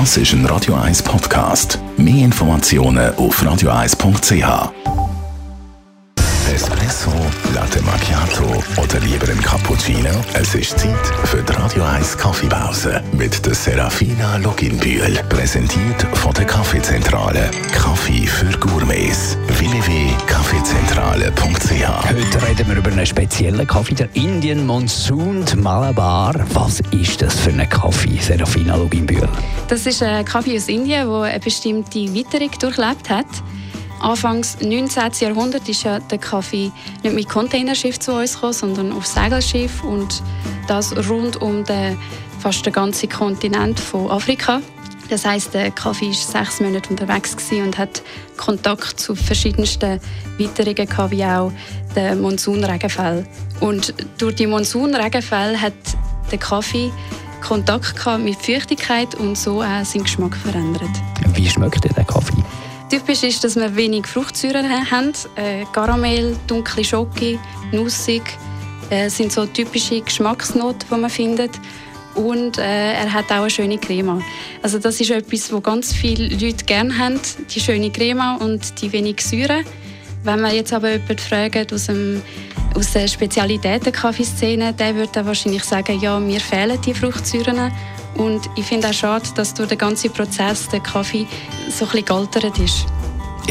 Das ist ein Radio 1 Podcast. Mehr Informationen auf radio1.ch. Espresso, Latte Macchiato oder lieber ein Cappuccino? Es ist Zeit für die Radio 1 Kaffeepause mit der Serafina Loginbühl. Präsentiert von der Kaffeezentrale. Kaffee für Gourmets. Heute reden wir über einen speziellen Kaffee, der Indian Monsoon Malabar. Was ist das für ein Kaffee, Serafina Loginbühl? Das ist ein Kaffee aus Indien, der eine bestimmte Witterung durchlebt hat. Anfangs 19. Jahrhundert ist ja der Kaffee nicht mit Containerschiff zu uns gekommen, sondern auf Segelschiff und das rund um den, fast den ganzen Kontinent von Afrika. Das heißt, der Kaffee war sechs Monate unterwegs und hat Kontakt zu verschiedensten Witterungen gehabt, wie auch den Monsunregenfall. Und durch die Monsunregenfälle hat der Kaffee Kontakt mit Feuchtigkeit und so auch seinen Geschmack verändert. Wie schmeckt der Kaffee? Typisch ist, dass wir wenig Fruchtsäuren haben. Äh, Karamell, dunkle Schoki, nussig äh, sind so typische Geschmacksnoten, die man findet. Und äh, er hat auch eine schöne Crema. Also das ist etwas, was ganz viele Leute gerne haben, die schöne Crema und die wenig Säure. Wenn man jetzt aber jemanden fragt aus, dem, aus der Spezialitäten-Kaffeeszene, der würde dann wahrscheinlich sagen, ja, mir fehlen die Fruchtsäuren. Und ich finde auch schade, dass durch den ganzen Prozess der Kaffee so ein bisschen gealtert ist.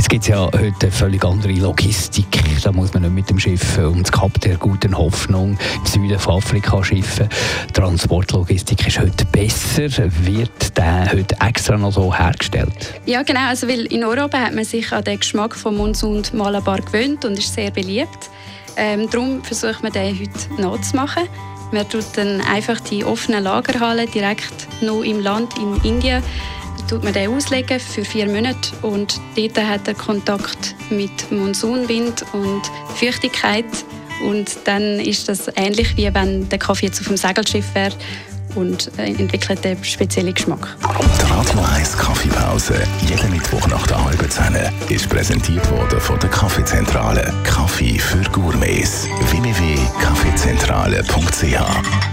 Jetzt gibt es ja heute eine völlig andere Logistik. Da muss man nicht mit dem Schiff ums Kap der guten Hoffnung im Süden von Afrika schiffen. Transportlogistik ist heute besser. Wird der heute extra noch so hergestellt? Ja, genau. Also, weil in Europa hat man sich an den Geschmack von Monsun Malabar gewöhnt und ist sehr beliebt. Ähm, darum versucht man den heute nachzumachen. Man tut dann einfach die offenen Lagerhallen direkt noch im Land in Indien tut man den auslegen für vier Monate und dort hat er Kontakt mit Monsunwind und Feuchtigkeit und dann ist das ähnlich wie wenn der Kaffee jetzt auf dem Segelschiff wäre und äh, entwickelt einen speziellen Geschmack. Die Radio 1 Kaffeepause, jeden Mittwoch nach der halben Zehn, ist präsentiert worden von der Kaffeezentrale. Kaffee für Gourmets. www.kaffeezentrale.ch